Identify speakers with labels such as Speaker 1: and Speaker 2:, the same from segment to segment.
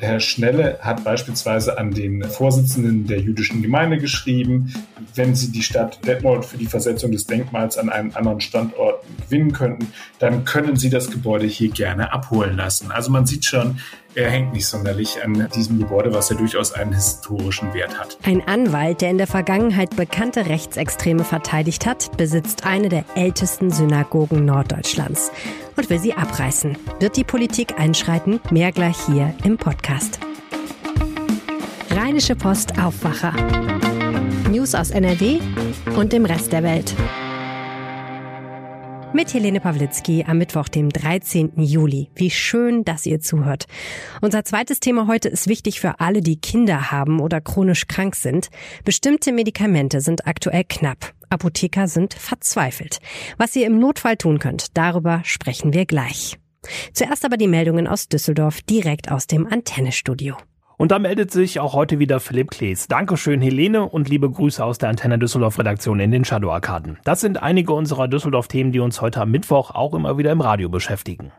Speaker 1: Herr Schnelle hat beispielsweise an den Vorsitzenden der jüdischen Gemeinde geschrieben, wenn sie die Stadt Detmold für die Versetzung des Denkmals an einen anderen Standort gewinnen könnten, dann können sie das Gebäude hier gerne abholen lassen. Also man sieht schon, er hängt nicht sonderlich an diesem Gebäude, was ja durchaus einen historischen Wert hat.
Speaker 2: Ein Anwalt, der in der Vergangenheit bekannte Rechtsextreme verteidigt hat, besitzt eine der ältesten Synagogen Norddeutschlands und will sie abreißen. Wird die Politik einschreiten? Mehr gleich hier im Podcast. Rheinische Post Aufwacher. News aus NRW und dem Rest der Welt. Mit Helene Pawlitzki am Mittwoch, dem 13. Juli. Wie schön, dass ihr zuhört. Unser zweites Thema heute ist wichtig für alle, die Kinder haben oder chronisch krank sind. Bestimmte Medikamente sind aktuell knapp. Apotheker sind verzweifelt. Was ihr im Notfall tun könnt, darüber sprechen wir gleich. Zuerst aber die Meldungen aus Düsseldorf direkt aus dem Antennestudio.
Speaker 3: Und da meldet sich auch heute wieder Philipp Klees. Dankeschön, Helene, und liebe Grüße aus der Antenne Düsseldorf Redaktion in den Shadow Arkaden. Das sind einige unserer Düsseldorf-Themen, die uns heute am Mittwoch auch immer wieder im Radio beschäftigen.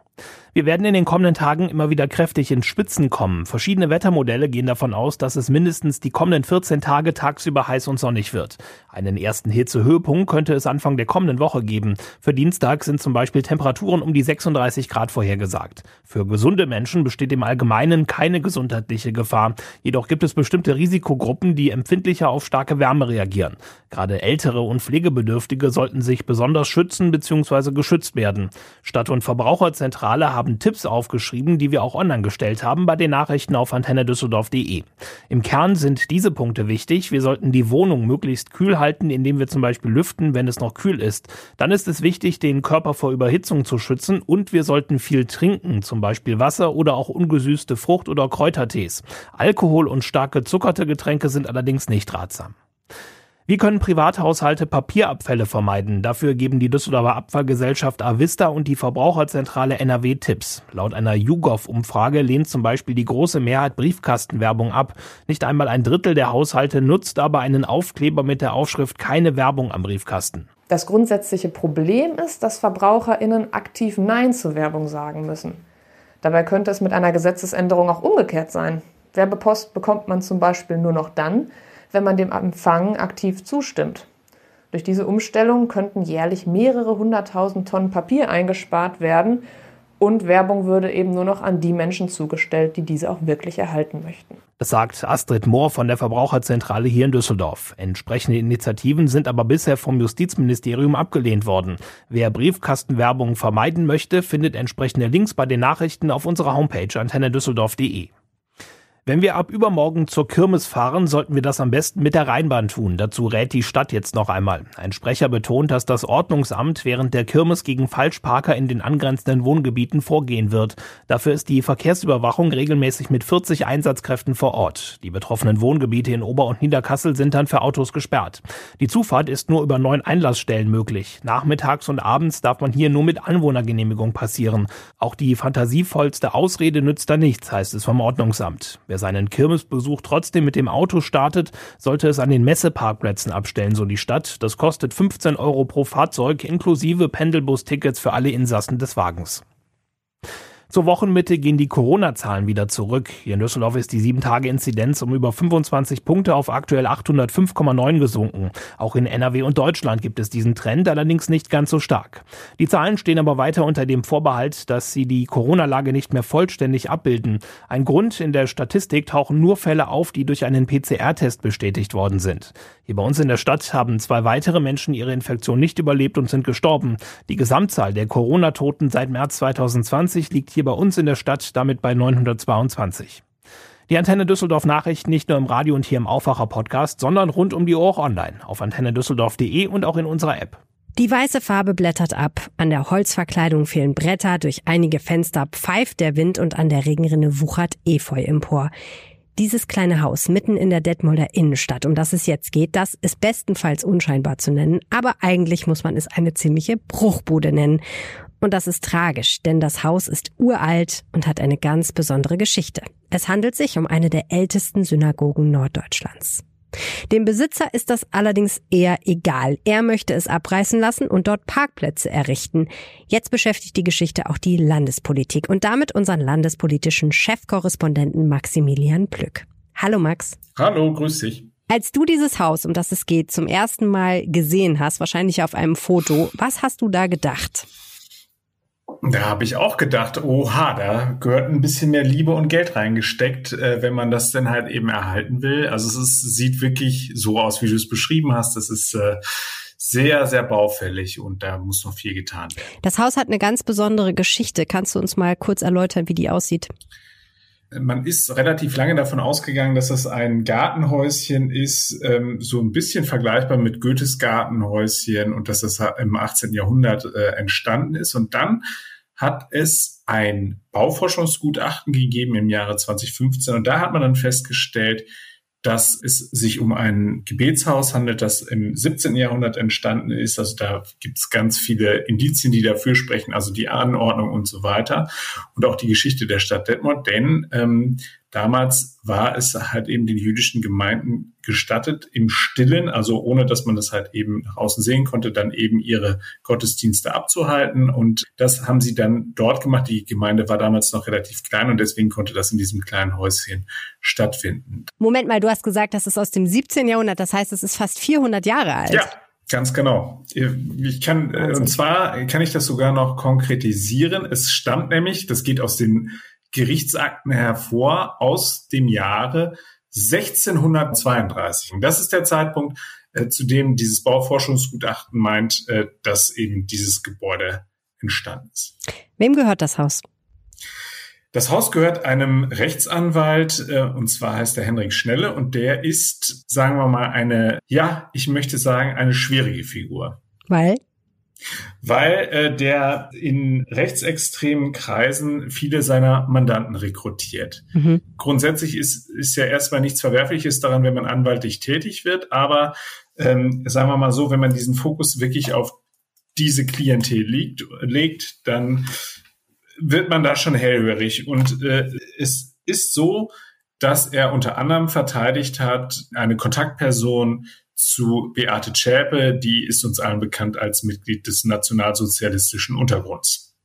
Speaker 3: Wir werden in den kommenden Tagen immer wieder kräftig in Spitzen kommen. Verschiedene Wettermodelle gehen davon aus, dass es mindestens die kommenden 14 Tage tagsüber heiß und sonnig wird. Einen ersten Hitzehöhepunkt könnte es Anfang der kommenden Woche geben. Für Dienstag sind zum Beispiel Temperaturen um die 36 Grad vorhergesagt. Für gesunde Menschen besteht im Allgemeinen keine gesundheitliche Gefahr. Jedoch gibt es bestimmte Risikogruppen, die empfindlicher auf starke Wärme reagieren. Gerade ältere und Pflegebedürftige sollten sich besonders schützen bzw. geschützt werden. Stadt- und Verbraucherzentrale haben Tipps aufgeschrieben, die wir auch online gestellt haben bei den Nachrichten auf antennedüsseldorf.de. Im Kern sind diese Punkte wichtig. Wir sollten die Wohnung möglichst kühl halten, indem wir zum Beispiel lüften, wenn es noch kühl ist. Dann ist es wichtig, den Körper vor Überhitzung zu schützen und wir sollten viel trinken, zum Beispiel Wasser oder auch ungesüßte Frucht- oder Kräutertees. Alkohol und stark gezuckerte Getränke sind allerdings nicht ratsam. Wie können Privathaushalte Papierabfälle vermeiden? Dafür geben die Düsseldorfer Abfallgesellschaft Avista und die Verbraucherzentrale NRW Tipps. Laut einer YouGov-Umfrage lehnt zum Beispiel die große Mehrheit Briefkastenwerbung ab. Nicht einmal ein Drittel der Haushalte nutzt aber einen Aufkleber mit der Aufschrift keine Werbung am Briefkasten.
Speaker 4: Das grundsätzliche Problem ist, dass VerbraucherInnen aktiv Nein zur Werbung sagen müssen. Dabei könnte es mit einer Gesetzesänderung auch umgekehrt sein. Werbepost bekommt man zum Beispiel nur noch dann, wenn man dem Empfang aktiv zustimmt. Durch diese Umstellung könnten jährlich mehrere hunderttausend Tonnen Papier eingespart werden und Werbung würde eben nur noch an die Menschen zugestellt, die diese auch wirklich erhalten möchten.
Speaker 3: Das sagt Astrid Mohr von der Verbraucherzentrale hier in Düsseldorf. Entsprechende Initiativen sind aber bisher vom Justizministerium abgelehnt worden. Wer Briefkastenwerbung vermeiden möchte, findet entsprechende Links bei den Nachrichten auf unserer Homepage antennedüsseldorf.de. Wenn wir ab übermorgen zur Kirmes fahren, sollten wir das am besten mit der Rheinbahn tun. Dazu rät die Stadt jetzt noch einmal. Ein Sprecher betont, dass das Ordnungsamt während der Kirmes gegen Falschparker in den angrenzenden Wohngebieten vorgehen wird. Dafür ist die Verkehrsüberwachung regelmäßig mit 40 Einsatzkräften vor Ort. Die betroffenen Wohngebiete in Ober- und Niederkassel sind dann für Autos gesperrt. Die Zufahrt ist nur über neun Einlassstellen möglich. Nachmittags und abends darf man hier nur mit Anwohnergenehmigung passieren. Auch die fantasievollste Ausrede nützt da nichts, heißt es vom Ordnungsamt. Wer seinen Kirmesbesuch trotzdem mit dem Auto startet, sollte es an den Messeparkplätzen abstellen, so die Stadt. Das kostet 15 Euro pro Fahrzeug inklusive Pendelbus-Tickets für alle Insassen des Wagens. Zur Wochenmitte gehen die Corona-Zahlen wieder zurück. Hier in Düsseldorf ist die 7-Tage-Inzidenz um über 25 Punkte auf aktuell 805,9 gesunken. Auch in NRW und Deutschland gibt es diesen Trend, allerdings nicht ganz so stark. Die Zahlen stehen aber weiter unter dem Vorbehalt, dass sie die Corona-Lage nicht mehr vollständig abbilden. Ein Grund in der Statistik tauchen nur Fälle auf, die durch einen PCR-Test bestätigt worden sind. Hier bei uns in der Stadt haben zwei weitere Menschen ihre Infektion nicht überlebt und sind gestorben. Die Gesamtzahl der Corona-Toten seit März 2020 liegt hier bei uns in der Stadt damit bei 922. Die Antenne Düsseldorf Nachrichten nicht nur im Radio und hier im Aufwacher Podcast, sondern rund um die Uhr auch online auf antennedüsseldorf.de und auch in unserer App.
Speaker 2: Die weiße Farbe blättert ab, an der Holzverkleidung fehlen Bretter, durch einige Fenster pfeift der Wind und an der Regenrinne wuchert Efeu empor. Dieses kleine Haus mitten in der Detmolder Innenstadt, um das es jetzt geht, das ist bestenfalls unscheinbar zu nennen, aber eigentlich muss man es eine ziemliche Bruchbude nennen. Und das ist tragisch, denn das Haus ist uralt und hat eine ganz besondere Geschichte. Es handelt sich um eine der ältesten Synagogen Norddeutschlands. Dem Besitzer ist das allerdings eher egal. Er möchte es abreißen lassen und dort Parkplätze errichten. Jetzt beschäftigt die Geschichte auch die Landespolitik und damit unseren landespolitischen Chefkorrespondenten Maximilian Plück. Hallo Max.
Speaker 1: Hallo, grüß dich.
Speaker 2: Als du dieses Haus, um das es geht, zum ersten Mal gesehen hast, wahrscheinlich auf einem Foto, was hast du da gedacht?
Speaker 1: Da habe ich auch gedacht, oha, da gehört ein bisschen mehr Liebe und Geld reingesteckt, äh, wenn man das denn halt eben erhalten will. Also es ist, sieht wirklich so aus, wie du es beschrieben hast. Das ist äh, sehr, sehr baufällig und da muss noch viel getan werden.
Speaker 2: Das Haus hat eine ganz besondere Geschichte. Kannst du uns mal kurz erläutern, wie die aussieht?
Speaker 1: Man ist relativ lange davon ausgegangen, dass das ein Gartenhäuschen ist, ähm, so ein bisschen vergleichbar mit Goethes Gartenhäuschen und dass das im 18. Jahrhundert äh, entstanden ist. Und dann hat es ein Bauforschungsgutachten gegeben im Jahre 2015 und da hat man dann festgestellt, dass es sich um ein Gebetshaus handelt, das im 17. Jahrhundert entstanden ist. Also da gibt es ganz viele Indizien, die dafür sprechen, also die Anordnung und so weiter und auch die Geschichte der Stadt Detmold. Denn ähm, Damals war es halt eben den jüdischen Gemeinden gestattet, im Stillen, also ohne dass man das halt eben nach außen sehen konnte, dann eben ihre Gottesdienste abzuhalten. Und das haben sie dann dort gemacht. Die Gemeinde war damals noch relativ klein und deswegen konnte das in diesem kleinen Häuschen stattfinden.
Speaker 2: Moment mal, du hast gesagt, das ist aus dem 17. Jahrhundert. Das heißt, es ist fast 400 Jahre alt.
Speaker 1: Ja. Ganz genau. Ich kann, und zwar kann ich das sogar noch konkretisieren. Es stammt nämlich, das geht aus den Gerichtsakten hervor aus dem Jahre 1632. Und das ist der Zeitpunkt, äh, zu dem dieses Bauforschungsgutachten meint, äh, dass eben dieses Gebäude entstanden ist.
Speaker 2: Wem gehört das Haus?
Speaker 1: Das Haus gehört einem Rechtsanwalt, äh, und zwar heißt er Henrik Schnelle, und der ist, sagen wir mal, eine, ja, ich möchte sagen, eine schwierige Figur.
Speaker 2: Weil?
Speaker 1: Weil äh, der in rechtsextremen Kreisen viele seiner Mandanten rekrutiert. Mhm. Grundsätzlich ist, ist ja erstmal nichts Verwerfliches daran, wenn man anwaltlich tätig wird, aber ähm, sagen wir mal so, wenn man diesen Fokus wirklich auf diese Klientel liegt, legt, dann wird man da schon hellhörig. Und äh, es ist so, dass er unter anderem verteidigt hat, eine Kontaktperson zu Beate Zschäpe, die ist uns allen bekannt als Mitglied des nationalsozialistischen Untergrunds.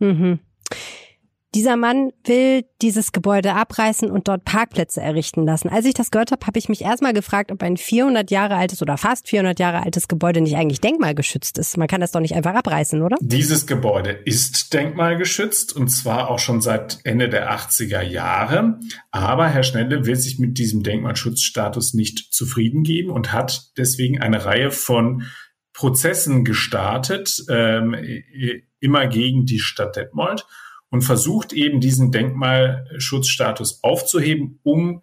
Speaker 2: Mhm. Dieser Mann will dieses Gebäude abreißen und dort Parkplätze errichten lassen. Als ich das gehört habe, habe ich mich erstmal gefragt, ob ein 400 Jahre altes oder fast 400 Jahre altes Gebäude nicht eigentlich denkmalgeschützt ist. Man kann das doch nicht einfach abreißen, oder?
Speaker 1: Dieses Gebäude ist denkmalgeschützt und zwar auch schon seit Ende der 80er Jahre. Aber Herr Schnelle will sich mit diesem Denkmalschutzstatus nicht zufrieden geben und hat deswegen eine Reihe von Prozessen gestartet, ähm, immer gegen die Stadt Detmold und versucht eben diesen Denkmalschutzstatus aufzuheben, um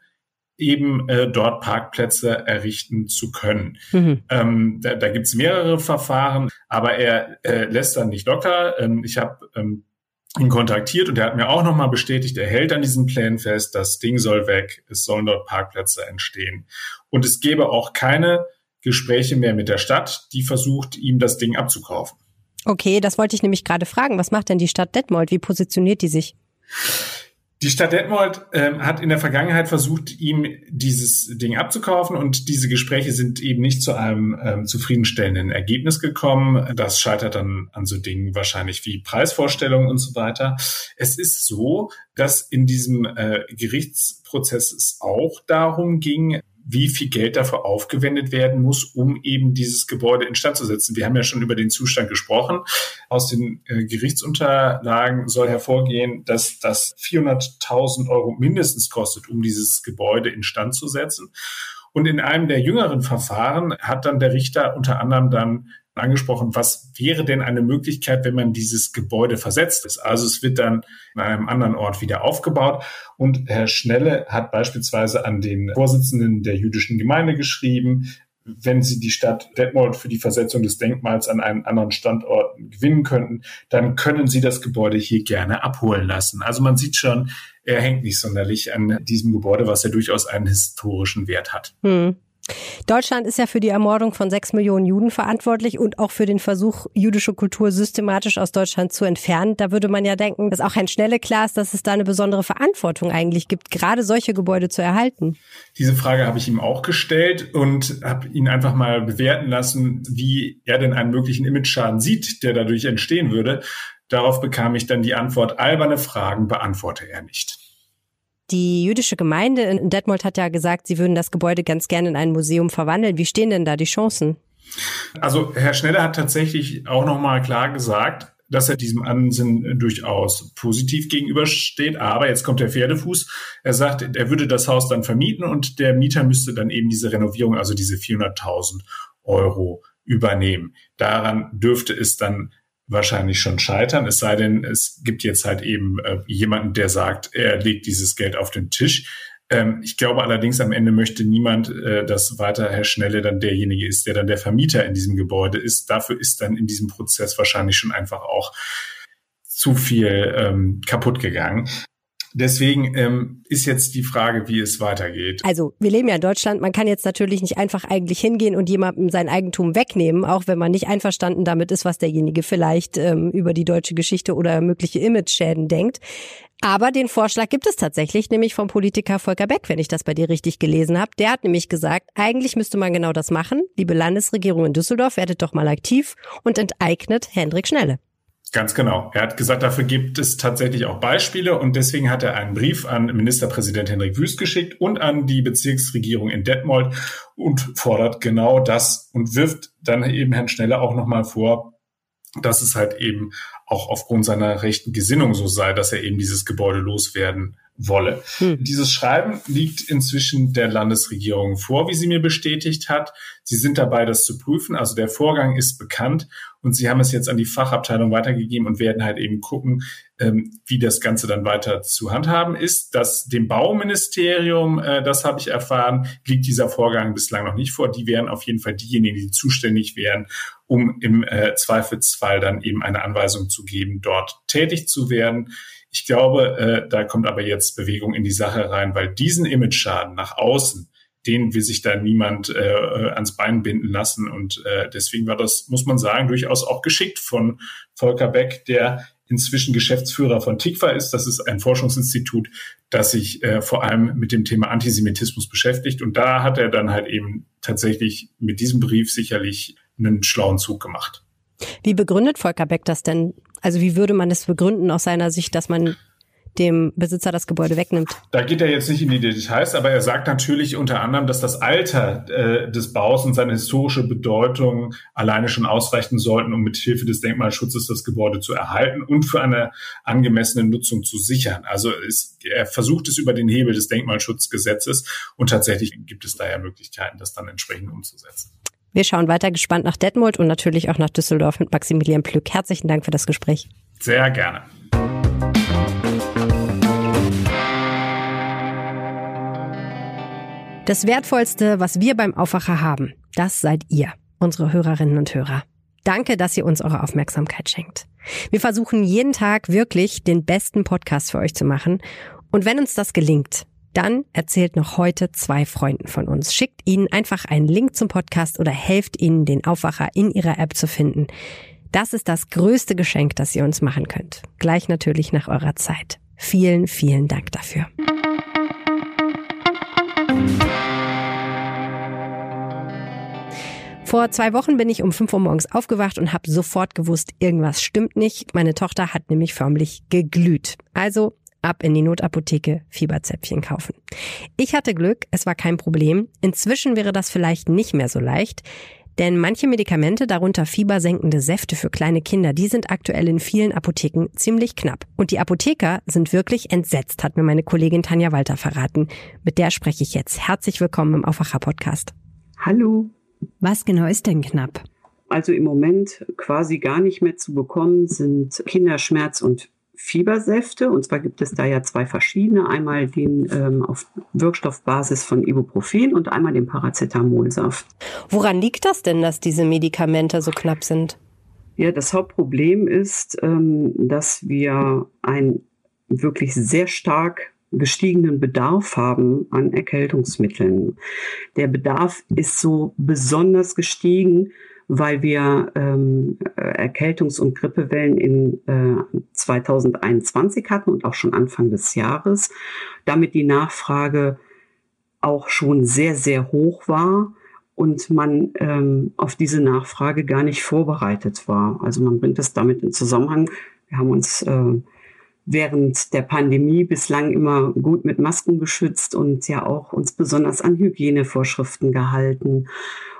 Speaker 1: eben äh, dort Parkplätze errichten zu können. Mhm. Ähm, da da gibt es mehrere Verfahren, aber er äh, lässt dann nicht locker. Ähm, ich habe ähm, ihn kontaktiert und er hat mir auch nochmal bestätigt, er hält an diesen Plänen fest, das Ding soll weg, es sollen dort Parkplätze entstehen. Und es gäbe auch keine Gespräche mehr mit der Stadt, die versucht, ihm das Ding abzukaufen.
Speaker 2: Okay, das wollte ich nämlich gerade fragen. Was macht denn die Stadt Detmold? Wie positioniert die sich?
Speaker 1: Die Stadt Detmold ähm, hat in der Vergangenheit versucht, ihm dieses Ding abzukaufen und diese Gespräche sind eben nicht zu einem ähm, zufriedenstellenden Ergebnis gekommen. Das scheitert dann an so Dingen wahrscheinlich wie Preisvorstellungen und so weiter. Es ist so, dass in diesem äh, Gerichtsprozess es auch darum ging, wie viel Geld dafür aufgewendet werden muss, um eben dieses Gebäude instand zu setzen. Wir haben ja schon über den Zustand gesprochen. Aus den äh, Gerichtsunterlagen soll hervorgehen, dass das 400.000 Euro mindestens kostet, um dieses Gebäude instand zu setzen. Und in einem der jüngeren Verfahren hat dann der Richter unter anderem dann angesprochen, was wäre denn eine Möglichkeit, wenn man dieses Gebäude versetzt ist. Also es wird dann an einem anderen Ort wieder aufgebaut. Und Herr Schnelle hat beispielsweise an den Vorsitzenden der jüdischen Gemeinde geschrieben, wenn Sie die Stadt Detmold für die Versetzung des Denkmals an einen anderen Standort gewinnen könnten, dann können Sie das Gebäude hier gerne abholen lassen. Also man sieht schon, er hängt nicht sonderlich an diesem Gebäude, was ja durchaus einen historischen Wert hat. Hm.
Speaker 2: Deutschland ist ja für die Ermordung von sechs Millionen Juden verantwortlich und auch für den Versuch, jüdische Kultur systematisch aus Deutschland zu entfernen. Da würde man ja denken, dass auch Herrn Schnelle klar ist, dass es da eine besondere Verantwortung eigentlich gibt, gerade solche Gebäude zu erhalten.
Speaker 1: Diese Frage habe ich ihm auch gestellt und habe ihn einfach mal bewerten lassen, wie er denn einen möglichen Imageschaden sieht, der dadurch entstehen würde. Darauf bekam ich dann die Antwort, alberne Fragen beantworte er nicht.
Speaker 2: Die jüdische Gemeinde in Detmold hat ja gesagt, sie würden das Gebäude ganz gerne in ein Museum verwandeln. Wie stehen denn da die Chancen?
Speaker 1: Also Herr Schneller hat tatsächlich auch noch mal klar gesagt, dass er diesem Ansinnen durchaus positiv gegenübersteht. Aber jetzt kommt der Pferdefuß. Er sagt, er würde das Haus dann vermieten und der Mieter müsste dann eben diese Renovierung, also diese 400.000 Euro übernehmen. Daran dürfte es dann wahrscheinlich schon scheitern, es sei denn, es gibt jetzt halt eben äh, jemanden, der sagt, er legt dieses Geld auf den Tisch. Ähm, ich glaube allerdings, am Ende möchte niemand, äh, dass weiter Herr Schnelle dann derjenige ist, der dann der Vermieter in diesem Gebäude ist. Dafür ist dann in diesem Prozess wahrscheinlich schon einfach auch zu viel ähm, kaputt gegangen. Deswegen ähm, ist jetzt die Frage, wie es weitergeht.
Speaker 2: Also wir leben ja in Deutschland. Man kann jetzt natürlich nicht einfach eigentlich hingehen und jemandem sein Eigentum wegnehmen, auch wenn man nicht einverstanden damit ist, was derjenige vielleicht ähm, über die deutsche Geschichte oder mögliche Image-Schäden denkt. Aber den Vorschlag gibt es tatsächlich, nämlich vom Politiker Volker Beck, wenn ich das bei dir richtig gelesen habe. Der hat nämlich gesagt, eigentlich müsste man genau das machen. Liebe Landesregierung in Düsseldorf, werdet doch mal aktiv und enteignet Hendrik Schnelle.
Speaker 1: Ganz genau. Er hat gesagt, dafür gibt es tatsächlich auch Beispiele und deswegen hat er einen Brief an Ministerpräsident Henrik Wüst geschickt und an die Bezirksregierung in Detmold und fordert genau das und wirft dann eben Herrn Schneller auch nochmal vor, dass es halt eben auch aufgrund seiner rechten Gesinnung so sei, dass er eben dieses Gebäude loswerden wolle. Hm. Dieses Schreiben liegt inzwischen der Landesregierung vor, wie sie mir bestätigt hat. Sie sind dabei, das zu prüfen. Also der Vorgang ist bekannt und sie haben es jetzt an die Fachabteilung weitergegeben und werden halt eben gucken, wie das Ganze dann weiter zu handhaben ist. Dass dem Bauministerium, äh, das habe ich erfahren, liegt dieser Vorgang bislang noch nicht vor. Die wären auf jeden Fall diejenigen, die zuständig wären, um im äh, Zweifelsfall dann eben eine Anweisung zu geben, dort tätig zu werden. Ich glaube, äh, da kommt aber jetzt Bewegung in die Sache rein, weil diesen Image-Schaden nach außen, den will sich da niemand äh, ans Bein binden lassen. Und äh, deswegen war das, muss man sagen, durchaus auch geschickt von Volker Beck, der inzwischen Geschäftsführer von TIKVA ist. Das ist ein Forschungsinstitut, das sich äh, vor allem mit dem Thema Antisemitismus beschäftigt. Und da hat er dann halt eben tatsächlich mit diesem Brief sicherlich einen schlauen Zug gemacht.
Speaker 2: Wie begründet Volker Beck das denn? Also wie würde man es begründen aus seiner Sicht, dass man dem Besitzer das Gebäude wegnimmt.
Speaker 1: Da geht er jetzt nicht in die Details, aber er sagt natürlich unter anderem, dass das Alter äh, des Baus und seine historische Bedeutung alleine schon ausreichen sollten, um mit Hilfe des Denkmalschutzes das Gebäude zu erhalten und für eine angemessene Nutzung zu sichern. Also es, er versucht es über den Hebel des Denkmalschutzgesetzes und tatsächlich gibt es daher Möglichkeiten, das dann entsprechend umzusetzen.
Speaker 2: Wir schauen weiter gespannt nach Detmold und natürlich auch nach Düsseldorf mit Maximilian Plück. Herzlichen Dank für das Gespräch.
Speaker 1: Sehr gerne.
Speaker 2: Das Wertvollste, was wir beim Aufwacher haben, das seid ihr, unsere Hörerinnen und Hörer. Danke, dass ihr uns eure Aufmerksamkeit schenkt. Wir versuchen jeden Tag wirklich den besten Podcast für euch zu machen. Und wenn uns das gelingt, dann erzählt noch heute zwei Freunden von uns. Schickt ihnen einfach einen Link zum Podcast oder helft ihnen, den Aufwacher in ihrer App zu finden. Das ist das größte Geschenk, das ihr uns machen könnt. Gleich natürlich nach eurer Zeit. Vielen, vielen Dank dafür. Vor zwei Wochen bin ich um 5 Uhr morgens aufgewacht und habe sofort gewusst, irgendwas stimmt nicht. Meine Tochter hat nämlich förmlich geglüht. Also ab in die Notapotheke Fieberzäpfchen kaufen. Ich hatte Glück, es war kein Problem. Inzwischen wäre das vielleicht nicht mehr so leicht. Denn manche Medikamente, darunter fiebersenkende Säfte für kleine Kinder, die sind aktuell in vielen Apotheken ziemlich knapp. Und die Apotheker sind wirklich entsetzt, hat mir meine Kollegin Tanja Walter verraten. Mit der spreche ich jetzt. Herzlich willkommen im Aufwacher Podcast.
Speaker 5: Hallo.
Speaker 2: Was genau ist denn knapp?
Speaker 5: Also im Moment quasi gar nicht mehr zu bekommen sind Kinderschmerz- und Fiebersäfte. Und zwar gibt es da ja zwei verschiedene. Einmal den ähm, auf Wirkstoffbasis von Ibuprofen und einmal den Paracetamolsaft.
Speaker 2: Woran liegt das denn, dass diese Medikamente so knapp sind?
Speaker 5: Ja, das Hauptproblem ist, ähm, dass wir ein wirklich sehr stark gestiegenen Bedarf haben an Erkältungsmitteln. Der Bedarf ist so besonders gestiegen, weil wir ähm, Erkältungs- und Grippewellen in äh, 2021 hatten und auch schon Anfang des Jahres. Damit die Nachfrage auch schon sehr, sehr hoch war und man ähm, auf diese Nachfrage gar nicht vorbereitet war. Also man bringt es damit in Zusammenhang. Wir haben uns äh, während der Pandemie bislang immer gut mit Masken geschützt und ja auch uns besonders an Hygienevorschriften gehalten.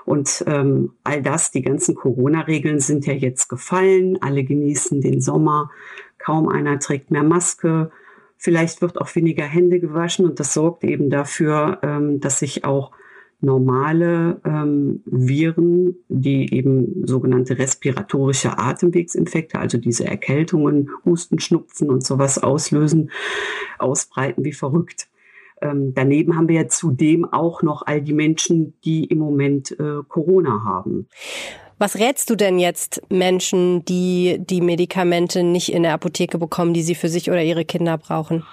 Speaker 5: Und ähm, all das, die ganzen Corona-Regeln sind ja jetzt gefallen. Alle genießen den Sommer. Kaum einer trägt mehr Maske. Vielleicht wird auch weniger Hände gewaschen und das sorgt eben dafür, ähm, dass sich auch normale ähm, Viren, die eben sogenannte respiratorische Atemwegsinfekte, also diese Erkältungen, Husten, Schnupfen und sowas auslösen, ausbreiten wie verrückt. Ähm, daneben haben wir ja zudem auch noch all die Menschen, die im Moment äh, Corona haben.
Speaker 2: Was rätst du denn jetzt Menschen, die die Medikamente nicht in der Apotheke bekommen, die sie für sich oder ihre Kinder brauchen?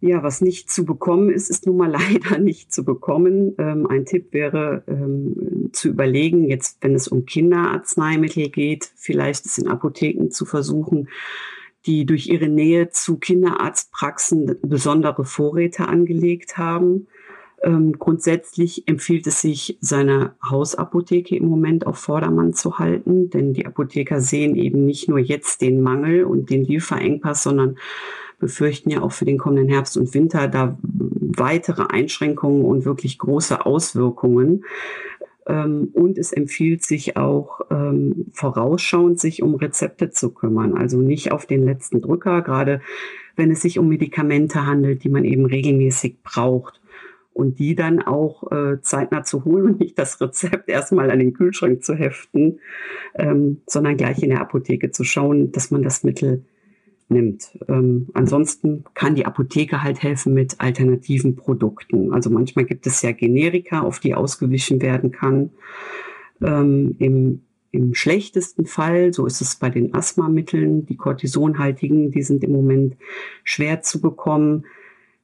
Speaker 5: Ja, was nicht zu bekommen ist, ist nun mal leider nicht zu bekommen. Ähm, ein Tipp wäre ähm, zu überlegen, jetzt wenn es um Kinderarzneimittel geht, vielleicht es in Apotheken zu versuchen, die durch ihre Nähe zu Kinderarztpraxen besondere Vorräte angelegt haben. Ähm, grundsätzlich empfiehlt es sich, seine Hausapotheke im Moment auf Vordermann zu halten, denn die Apotheker sehen eben nicht nur jetzt den Mangel und den Lieferengpass, sondern befürchten ja auch für den kommenden Herbst und Winter da weitere Einschränkungen und wirklich große Auswirkungen. Ähm, und es empfiehlt sich auch ähm, vorausschauend, sich um Rezepte zu kümmern. Also nicht auf den letzten Drücker, gerade wenn es sich um Medikamente handelt, die man eben regelmäßig braucht. Und die dann auch äh, zeitnah zu holen und nicht das Rezept erstmal an den Kühlschrank zu heften, ähm, sondern gleich in der Apotheke zu schauen, dass man das Mittel nimmt. Ähm, ansonsten kann die Apotheke halt helfen mit alternativen Produkten. Also manchmal gibt es ja Generika, auf die ausgewichen werden kann. Ähm, im, Im schlechtesten Fall, so ist es bei den Asthmamitteln, die Cortisonhaltigen, die sind im Moment schwer zu bekommen,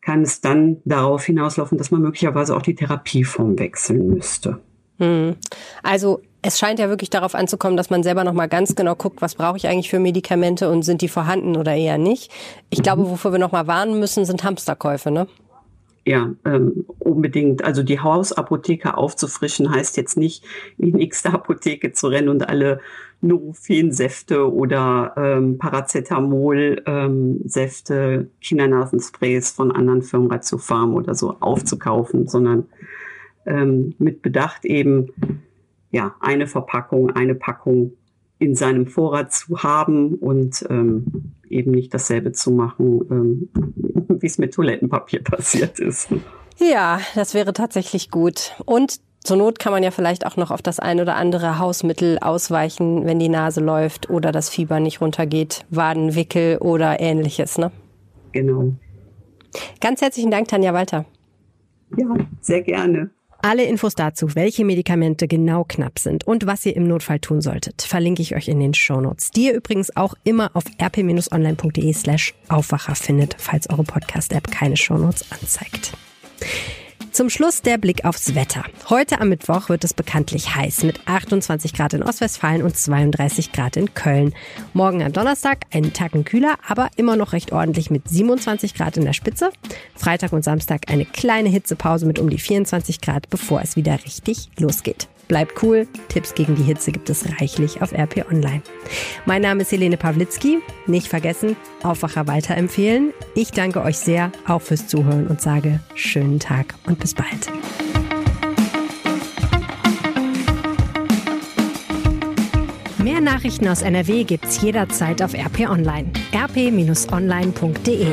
Speaker 5: kann es dann darauf hinauslaufen, dass man möglicherweise auch die Therapieform wechseln müsste.
Speaker 2: Hm. Also es scheint ja wirklich darauf anzukommen, dass man selber noch mal ganz genau guckt, was brauche ich eigentlich für Medikamente und sind die vorhanden oder eher nicht. Ich glaube, mhm. wofür wir noch mal warnen müssen, sind Hamsterkäufe, ne?
Speaker 5: Ja, ähm, unbedingt. Also die Hausapotheke aufzufrischen heißt jetzt nicht, in die nächste Apotheke zu rennen und alle Nurofen-Säfte oder ähm, Paracetamol-Säfte, ähm, Kindernasensprays von anderen Firmen, Ratio Farm oder so aufzukaufen, sondern ähm, mit Bedacht eben ja, eine Verpackung, eine Packung in seinem Vorrat zu haben und ähm, eben nicht dasselbe zu machen, ähm, wie es mit Toilettenpapier passiert ist.
Speaker 2: Ja, das wäre tatsächlich gut. Und zur Not kann man ja vielleicht auch noch auf das ein oder andere Hausmittel ausweichen, wenn die Nase läuft oder das Fieber nicht runtergeht, Wadenwickel oder ähnliches, ne?
Speaker 5: Genau.
Speaker 2: Ganz herzlichen Dank, Tanja Walter.
Speaker 5: Ja, sehr gerne.
Speaker 2: Alle Infos dazu, welche Medikamente genau knapp sind und was ihr im Notfall tun solltet, verlinke ich euch in den Shownotes, die ihr übrigens auch immer auf rp-online.de slash Aufwacher findet, falls eure Podcast-App keine Shownotes anzeigt. Zum Schluss der Blick aufs Wetter. Heute am Mittwoch wird es bekanntlich heiß mit 28 Grad in Ostwestfalen und 32 Grad in Köln. Morgen am Donnerstag einen Tacken kühler, aber immer noch recht ordentlich mit 27 Grad in der Spitze. Freitag und Samstag eine kleine Hitzepause mit um die 24 Grad, bevor es wieder richtig losgeht. Bleibt cool. Tipps gegen die Hitze gibt es reichlich auf RP Online. Mein Name ist Helene Pawlitzki. Nicht vergessen, Aufwacher weiterempfehlen. Ich danke euch sehr auch fürs Zuhören und sage schönen Tag und bis bald. Mehr Nachrichten aus NRW gibt's jederzeit auf RP Online. rp-online.de